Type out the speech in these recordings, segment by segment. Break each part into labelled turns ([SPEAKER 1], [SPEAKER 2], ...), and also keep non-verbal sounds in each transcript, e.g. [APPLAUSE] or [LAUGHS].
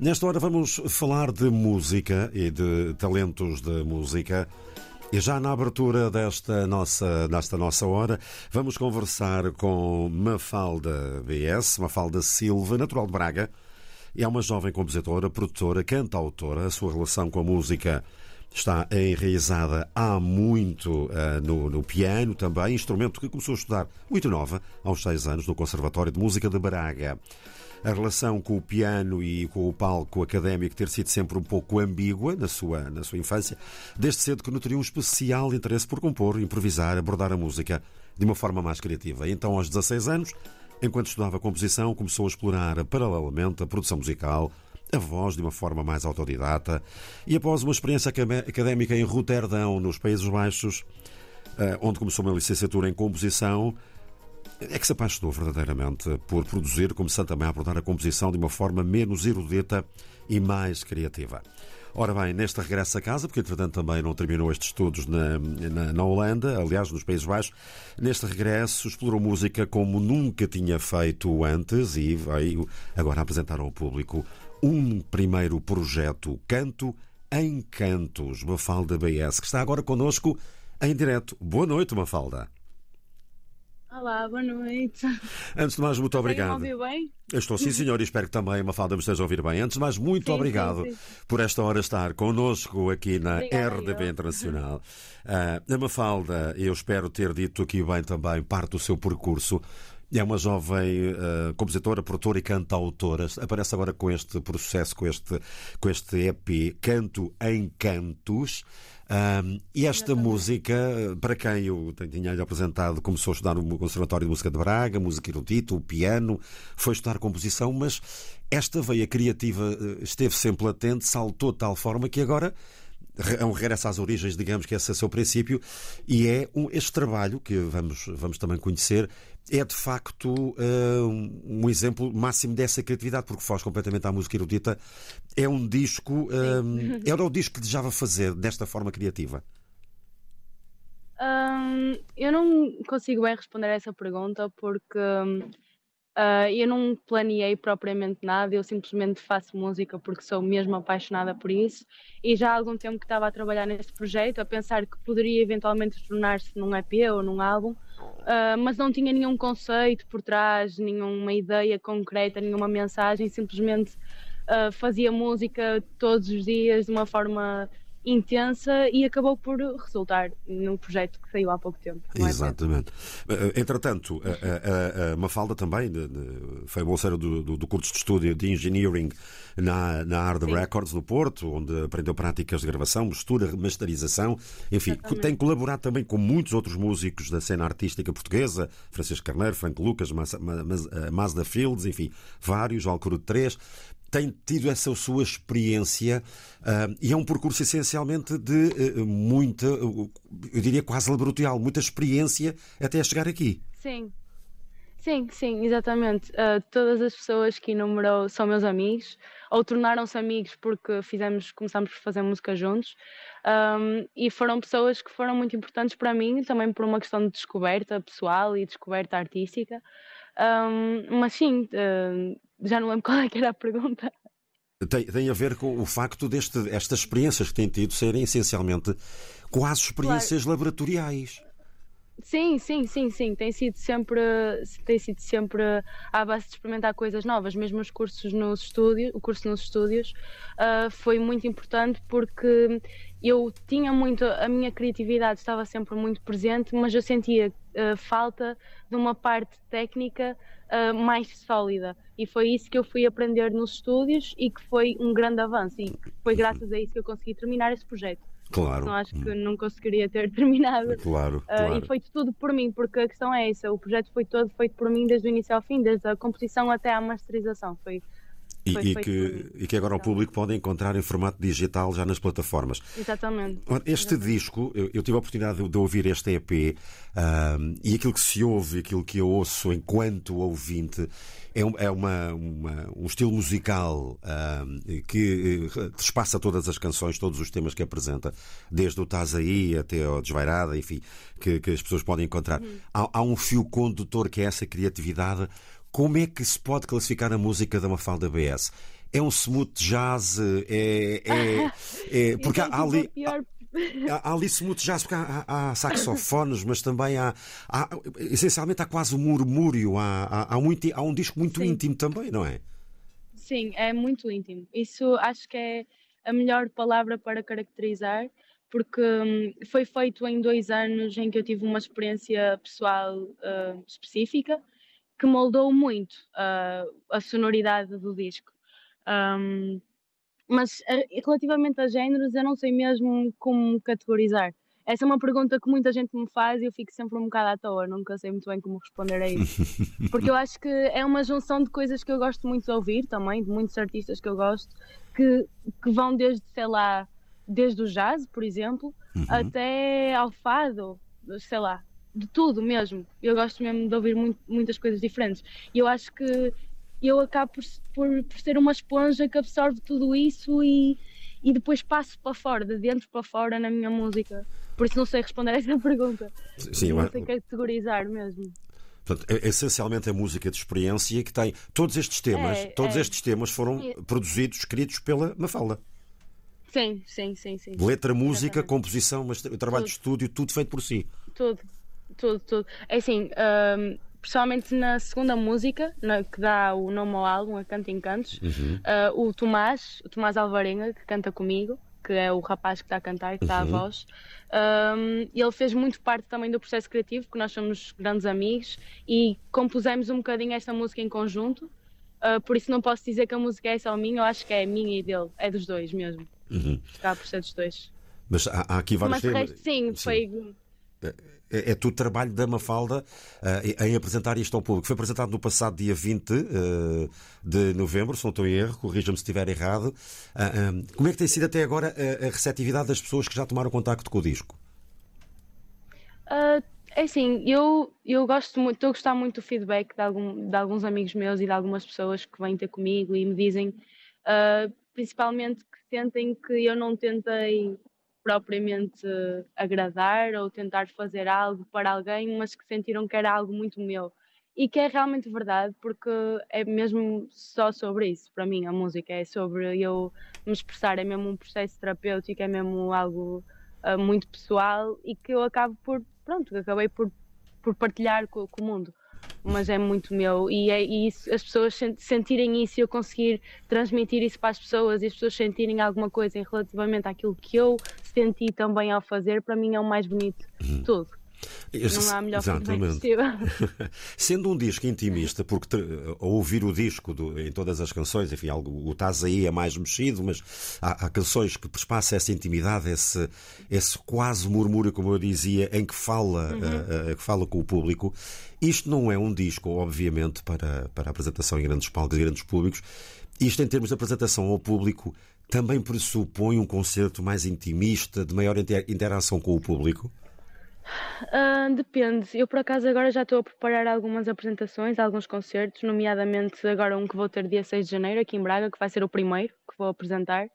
[SPEAKER 1] Nesta hora vamos falar de música e de talentos de música. E já na abertura desta nossa, desta nossa hora, vamos conversar com Mafalda BS, Mafalda Silva, natural de Braga. É uma jovem compositora, produtora, cantautora. A sua relação com a música está enraizada há muito uh, no, no, piano também, instrumento que começou a estudar muito nova, aos seis anos, no Conservatório de Música de Braga a relação com o piano e com o palco académico ter sido sempre um pouco ambígua na sua, na sua infância, desde cedo que nutriu um especial interesse por compor, improvisar, abordar a música de uma forma mais criativa. Então, aos 16 anos, enquanto estudava composição, começou a explorar paralelamente a produção musical, a voz de uma forma mais autodidata e após uma experiência académica em Roterdão, nos Países Baixos, eh, onde começou uma licenciatura em composição, é que se apaixonou verdadeiramente por produzir, começando também a abordar a composição de uma forma menos erudita e mais criativa. Ora bem, neste regresso a casa, porque entretanto também não terminou estes estudos na, na, na, Holanda, aliás, nos Países Baixos, neste regresso explorou música como nunca tinha feito antes e veio agora apresentar ao público um primeiro projeto, Canto em Cantos, Mafalda BS, que está agora connosco em direto. Boa noite, Mafalda.
[SPEAKER 2] Olá, boa noite.
[SPEAKER 1] Antes de mais, muito obrigado.
[SPEAKER 2] ouvir bem?
[SPEAKER 1] Eu estou sim, senhor, e espero que também a Mafalda me esteja a ouvir bem. Antes de mais, muito
[SPEAKER 2] sim,
[SPEAKER 1] obrigado
[SPEAKER 2] sim, sim.
[SPEAKER 1] por esta hora estar connosco aqui na
[SPEAKER 2] Obrigada,
[SPEAKER 1] RDB
[SPEAKER 2] eu.
[SPEAKER 1] Internacional. Uh, a Mafalda, eu espero ter dito aqui bem também parte do seu percurso. É uma jovem uh, compositora, produtora e cantautora. Aparece agora com este processo, com este, com este EP, Canto em Cantos. Um, e esta
[SPEAKER 2] Exatamente.
[SPEAKER 1] música, para quem eu tinha-lhe apresentado, começou a estudar no Conservatório de Música de Braga, música erudita, o piano, foi estudar composição, mas esta veia criativa eh, esteve sempre latente, saltou de tal forma que agora é um regresso às origens, digamos que esse é o seu princípio, e é um, este trabalho que vamos, vamos também conhecer, é de facto uh, um exemplo máximo dessa criatividade, porque foge completamente à música erudita. É um disco, uh, era o disco que desejava fazer desta forma criativa.
[SPEAKER 2] Hum, eu não consigo bem responder a essa pergunta porque ah, eu não planeei propriamente nada, eu simplesmente faço música porque sou mesmo apaixonada por isso e já há algum tempo que estava a trabalhar neste projeto, a pensar que poderia eventualmente tornar-se num EP ou num álbum, ah, mas não tinha nenhum conceito por trás, nenhuma ideia concreta, nenhuma mensagem, simplesmente ah, fazia música todos os dias de uma forma intensa e acabou por resultar num projeto que saiu há pouco tempo. é?
[SPEAKER 1] Exatamente. Uh, Entretanto, a, a- a Mafalda também de- de- foi bolseira do, do, do curso de estúdio de Engineering na, na Hard
[SPEAKER 2] Sim.
[SPEAKER 1] Records do Porto, onde aprendeu práticas de gravação, mistura, masterização, enfim,
[SPEAKER 2] Exatamente.
[SPEAKER 1] tem colaborado também com muitos outros músicos da cena artística portuguesa, Francisco Carneiro, Frank Lucas, eh, Mazda Fields, enfim, vários, Alcoro 3 tem tido essa sua experiência ah, e é um percurso essencialmente de eh, muita, eu diria quase laboratorial, muita experiência até chegar aqui.
[SPEAKER 2] Sim, sim, sim, exatamente. Uh, todas as pessoas que enumerou são meus amigos ou tornaram-se amigos porque fizemos, começamos por fazer música juntos Um, e foram pessoas que foram muito importantes para mim também por uma questão de descoberta pessoal e descoberta artística. Um, mas sim, já não lembro [LAUGHS] qual é que era a pergunta.
[SPEAKER 1] Tem, tem a ver com o facto deste, estas experiências que tem tido serem essencialmente quase experiências laboratoriais.
[SPEAKER 2] Sim, sim, sim, sim. Tem sido sempre, tem sido sempre à base de experimentar coisas novas. Mesmo os cursos nos estúdios, o curso nos estúdios ah, foi muito importante porque eu tinha muito, a minha criatividade estava sempre muito presente, mas eu sentia ah, falta de uma parte técnica ah, mais sólida. E foi isso que eu fui aprender nos estúdios e que foi um grande avanço. E foi graças a isso que eu consegui terminar esse projeto.
[SPEAKER 1] Claro.
[SPEAKER 2] Não acho que não conseguiria ter [LAUGHS] terminado.
[SPEAKER 1] Claro,
[SPEAKER 2] Uh,
[SPEAKER 1] claro.
[SPEAKER 2] E foi tudo por mim, porque a questão é essa: o projeto foi todo feito por mim desde o início ao fim, desde a composição até à masterização. Foi
[SPEAKER 1] E, e que, e que agora o público pode encontrar em formato digital já nas plataformas.
[SPEAKER 2] exatamente.
[SPEAKER 1] Este disco, eu, eu tive a oportunidade de, de ouvir este EP e aquilo que se ouve, aquilo que eu ouço enquanto ouvinte, é, um, é uma, uma- um estilo musical que eh, despassa todas as canções, todos os temas que apresenta, desde o Tás aí até ao Desvairada, enfim, que, que as pessoas podem encontrar. Há, há um fio condutor que é essa criatividade. Como é que se pode classificar a música da Mafalda BS? é um smooth jazz, é. é, [LAUGHS] é porque há,
[SPEAKER 2] é
[SPEAKER 1] ali. Há, há ali smooth jazz, porque há, há, há saxofones, mas também há, há, Essencialmente há quase um murmúrio, há, há, muito, há um disco muito Sim. íntimo também, não é?
[SPEAKER 2] Sim, é muito íntimo. Isso acho que é a melhor palavra para caracterizar, porque hum, foi feito em dois anos em que eu tive uma experiência pessoal uh, específica que moldou muito uh, a sonoridade do disco. Um, mas relativamente a géneros, eu não sei mesmo como categorizar. Essa é uma pergunta que muita gente me faz e eu fico sempre um bocado à toa, nunca sei muito bem como responder a isso. [LAUGHS] Porque eu acho que é uma junção de coisas que eu gosto muito de ouvir também, de muitos artistas que eu gosto, que, que vão desde, sei lá, desde o jazz, por exemplo, uhum. até ao fado, sei lá, de tudo mesmo. Eu gosto mesmo de ouvir muito, muitas coisas diferentes. E eu acho que eu acabo por, por, por ser uma esponja que absorve tudo isso e, e depois passo para fora, de dentro para fora na minha música. Por isso não sei responder a essa [LAUGHS] pergunta. Sim, não sei categorizar mesmo.
[SPEAKER 1] Portanto, é, essencialmente a música de experiência que tem todos estes temas, é, todos é. estes temas foram é. produzidos, escritos pela Mafalda.
[SPEAKER 2] Sim, sim, sim, sim.
[SPEAKER 1] Letra, música, Exatamente. composição, mas trabalho tudo. de estúdio, tudo feito por si.
[SPEAKER 2] Tudo, tudo, tudo. É assim, um, pessoalmente na segunda música, na, que dá o nome ao álbum, a Canto em Cantos, uhum. uh, o Tomás, o Tomás Alvarenga, que canta comigo, que é o rapaz que está a cantar, que está uhum. a voz. Um, ele fez muito parte também do processo criativo, porque nós somos grandes amigos e compusemos um bocadinho esta música em conjunto. Uh, por isso não posso dizer que a música é só minha, eu acho que é minha e dele, é dos dois mesmo. Uhum. Está por ser dos dois.
[SPEAKER 1] Mas há, há aqui vários
[SPEAKER 2] Mas temas. Resto, sim, sim, foi.
[SPEAKER 1] É, é, é tudo trabalho da Mafalda uh, em apresentar isto ao público. Foi apresentado no passado dia 20 uh, eh, de novembro, se não estou em erro, corrija-me se estiver errado. Uh, um, como é que tem sido até agora a, receptividade das pessoas que já tomaram contacto com o disco?
[SPEAKER 2] é assim, eu, eu gosto muito, estou a gostar muito do feedback de, algum, de, alguns amigos meus e de algumas pessoas que vêm ter comigo e me dizem, principalmente que sentem que eu não tentei propriamente agradar ou tentar fazer algo para alguém, mas que sentiram que era algo muito meu. E que é realmente verdade, porque é mesmo só sobre isso, para mim, a música. É sobre eu me expressar, é mesmo um processo terapêutico, é mesmo algo uh, muito pessoal e que eu acabo por, pronto, acabei por, por partilhar com, com o mundo mas é muito meu e é e isso, as pessoas sentirem isso e eu conseguir transmitir isso para as pessoas e as pessoas sentirem alguma coisa em relativamente àquilo que eu senti também ao fazer, para mim é o mais bonito de uhum. Não há melhor Exatamente. [LAUGHS]
[SPEAKER 1] Sendo um disco intimista, porque ao ouvir o disco do, em todas as canções, enfim, algo, o Taz aí é mais mexido, mas há, há canções que passam essa intimidade, esse, esse quase murmúrio, como eu dizia, em que fala, uhum. uh, uh, que fala com o público. Isto não é um disco, obviamente, para, para apresentação em grandes palcos e grandes públicos. Isto, em termos de apresentação ao público, também pressupõe um concerto mais intimista, de maior interação com o público?
[SPEAKER 2] Uh, depende. Eu, por acaso, agora já estou a preparar algumas apresentações, alguns concertos, nomeadamente agora um que vou ter dia 6 de janeiro aqui em Braga, que vai ser o primeiro que vou apresentar.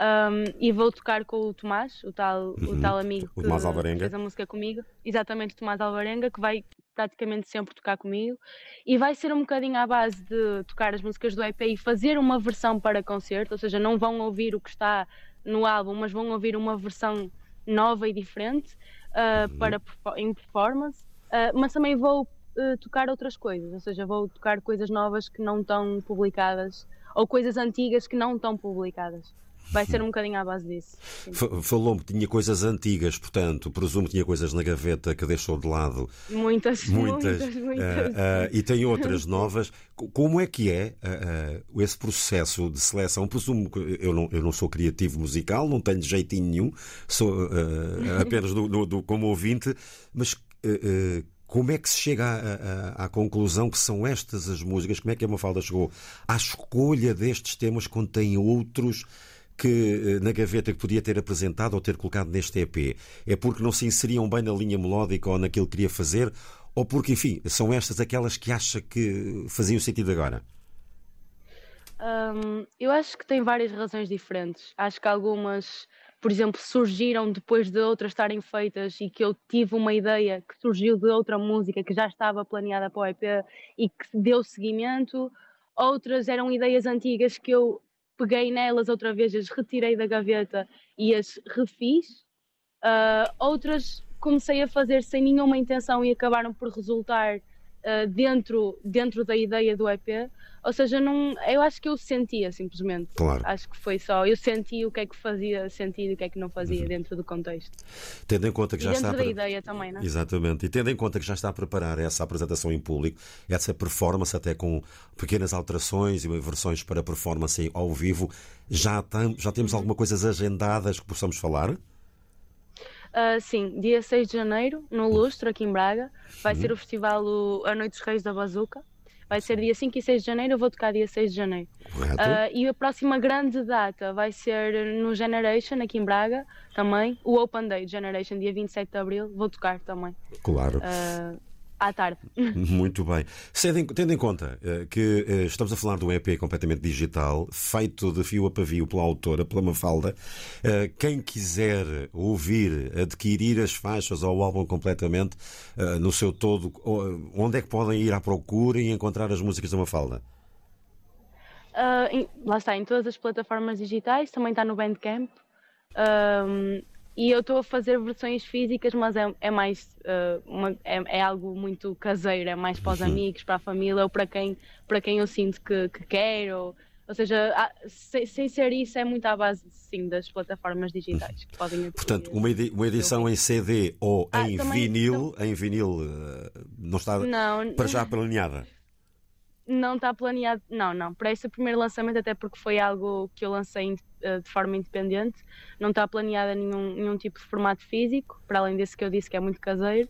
[SPEAKER 2] Um, e vou tocar com o Tomás, o tal, uhum. o tal amigo
[SPEAKER 1] o Tomás
[SPEAKER 2] que fez a música comigo, exatamente o Tomás Alvarenga, que vai praticamente sempre tocar comigo. E vai ser um bocadinho à base de tocar as músicas do EP e fazer uma versão para concerto, ou seja, não vão ouvir o que está no álbum, mas vão ouvir uma versão nova e diferente uh, uhum. para, em performance, uh, mas também vou uh, tocar outras coisas, ou seja, vou tocar coisas novas que não estão publicadas ou coisas antigas que não estão publicadas. Vai ser um bocadinho à base disso.
[SPEAKER 1] Falou-me que tinha coisas antigas, portanto, presumo que tinha coisas na gaveta que deixou de lado.
[SPEAKER 2] Muitas, [LAUGHS] muitas, muitas. muitas. Uh,
[SPEAKER 1] uh, e tem outras novas. Como é que é uh, esse processo de seleção? Presumo que eu não, eu não sou criativo musical, não tenho jeitinho nenhum, sou apenas do, do, do, como ouvinte, mas como é que se chega à, à, à, conclusão que são estas as músicas? Como é que a Mafalda chegou à escolha destes temas quando tem outros que eh, na gaveta que podia ter apresentado ou ter colocado neste EP? É porque não se inseriam bem na linha melódica ou naquilo que queria fazer? Ou porque, enfim, são estas aquelas que acha que faziam sentido agora?
[SPEAKER 2] Um, eu acho que tem várias razões diferentes. Acho que algumas, por exemplo, surgiram depois de outras estarem feitas e que eu tive uma ideia que surgiu de outra música que já estava planeada para o EP e que deu seguimento. Outras eram ideias antigas que eu peguei nelas outra vez, as retirei da gaveta e as refiz. Uh, outras comecei a fazer sem nenhuma intenção e acabaram por resultar uh, dentro, dentro da ideia do EP. Ou seja, não, eu acho que eu sentia simplesmente.
[SPEAKER 1] Claro.
[SPEAKER 2] Acho que foi só. Eu senti o que é que fazia sentido e o que é que não fazia uhum. dentro do contexto.
[SPEAKER 1] Tendo em conta que já
[SPEAKER 2] e
[SPEAKER 1] está.
[SPEAKER 2] Dentro da ideia também, não é?
[SPEAKER 1] Exatamente. E tendo em conta que já está a preparar essa apresentação em público, essa performance, até com pequenas alterações e versões para performance ao vivo, já, tam, já temos uhum. alguma coisas agendadas que possamos falar?
[SPEAKER 2] Uh, sim, dia 6 de janeiro, no. Lustro, aqui em Braga, vai ser o festival A Noite dos Reis da Bazuca. Vai ser dia 5 e 6 de janeiro, eu vou tocar dia 6 de janeiro. Uh, e a próxima grande data vai ser no Generation, aqui em Braga, também. O Open Day Generation, dia 27 de abril, vou tocar também.
[SPEAKER 1] Claro.
[SPEAKER 2] Uh, à tarde. [LAUGHS]
[SPEAKER 1] Muito bem. Tendo em conta uh, que uh, estamos a falar de um EP completamente digital, feito de fio a pavio pela autora, pela Mafalda, uh, quem quiser ouvir, adquirir as faixas ou o álbum completamente no seu todo, onde é que podem ir à procura e encontrar as músicas da Mafalda?
[SPEAKER 2] Em, lá está, em todas as plataformas digitais, também está no Bandcamp. E eu estou a fazer versões físicas, mas é, é mais uh, uma, é, é, algo muito caseiro, é mais para os uhum. amigos, para a família ou para quem, para quem eu sinto que, que quer. Ou, seja, sem, sem, ser isso, é muito à base sim, das plataformas digitais que podem
[SPEAKER 1] Portanto, uma, edi uma edição em CD ou ah, em também, vinil, em vinil uh, não está não, para já planeada.
[SPEAKER 2] Não está planeado, não, não. Para esse primeiro lançamento, até porque foi algo que eu lancei eh, de forma independente, não está planeada nenhum, nenhum tipo de formato físico, para além desse que eu disse que é muito caseiro.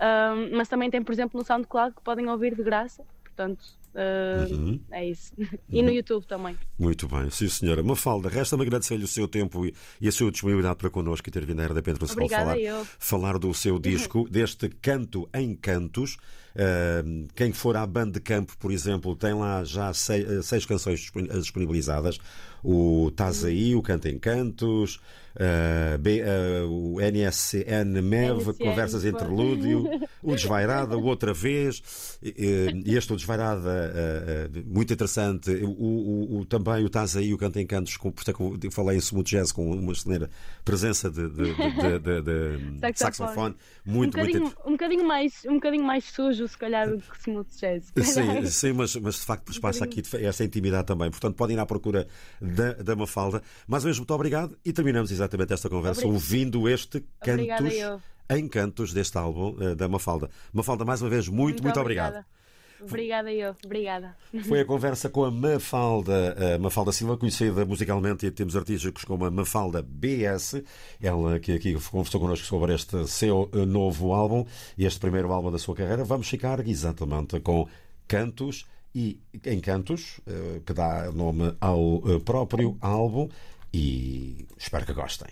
[SPEAKER 2] Um, mas também tem, por exemplo, no SoundCloud que podem ouvir de graça, portanto, uh, uhum. é isso. [LAUGHS] e no YouTube também.
[SPEAKER 1] Muito bem, sim senhora. Mafalda, resta-me agradecer-lhe o seu tempo e, e, a sua disponibilidade para connosco e ter vindo à RDP Internacional falar, falar do seu disco, deste Canto em Cantos. Uh, quem for à banda de campo, por exemplo, tem lá já seis, eh, seis canções disponibilizadas. O Tás Aí, o Canto em Cantos, uh, B, uh, o NSN MEV, Conversas Interlúdio, [LAUGHS] o Desvairada, o Outra Vez, e este o Desvairada, muito interessante. O, o, o, também o Tás Aí, o Canto em Cantos, com, por isso eu falei em Smooth Jazz com uma excelente presença de, de, de, de [LAUGHS] saxofone. Muito,
[SPEAKER 2] um bocadinho,
[SPEAKER 1] muito...
[SPEAKER 2] um bocadinho mais Um bocadinho mais sujo, se calhar, do que Smooth Jazz.
[SPEAKER 1] Sim, sim mas, mas de facto um passa aqui essa intimidade também. Portanto, podem ir à procura da, da Mafalda. Mais uma vez, muito obrigado e terminamos exatamente esta conversa Obrigada. ouvindo este Cantos em Cantos deste álbum uh, da Mafalda. Mafalda, mais uma vez, muito, muito, muito obrigado.
[SPEAKER 2] Obrigada eu, obrigada.
[SPEAKER 1] Foi a [LAUGHS] conversa com a Mafalda, a Mafalda Silva, conhecida musicalmente, e temos artistas como a Mafalda BS, ela que aqui conversou connosco sobre este seu eh, novo álbum e este primeiro álbum da sua carreira. Vamos ficar exatamente com Cantos e Encantos, eh, que dá nome ao eh, próprio álbum, e espero que gostem.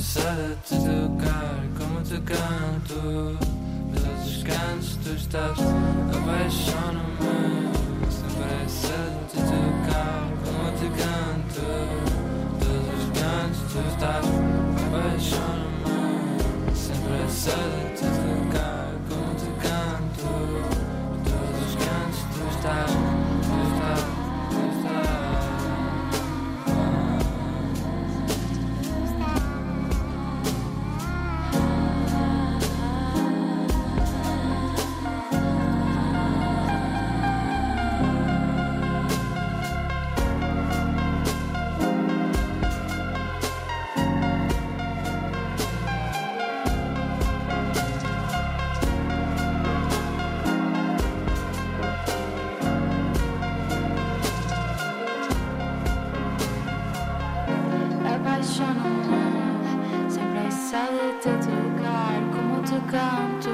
[SPEAKER 1] cansada de te tocar como te canto.
[SPEAKER 3] Todos os cantos tu estás apaixono-me Sem pressa de te tocar como te canto. Todos os cantos tu estás apaixono-me Sem pressa de te tocar como te canto. Todos os cantos tu estás canto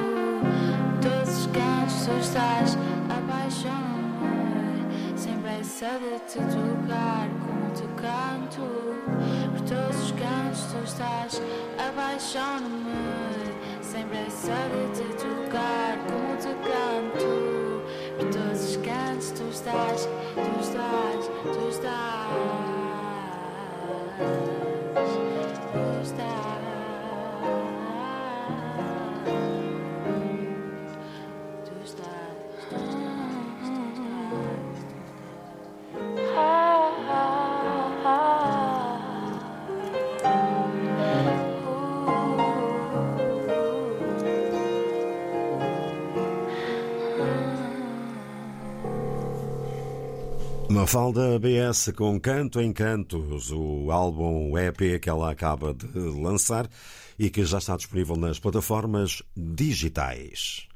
[SPEAKER 3] Todos os cantos tu estás Apaixono-me Sem pressa de te tocar Como te canto Por todos os cantos tu estás Apaixono-me Sem pressa de te tocar Como te canto Por todos os cantos tu estás Tu estás, tu estás.
[SPEAKER 1] Mafalda BS com Canto em Cantos, o álbum EP que ela acaba de lançar e que já está disponível nas plataformas digitais.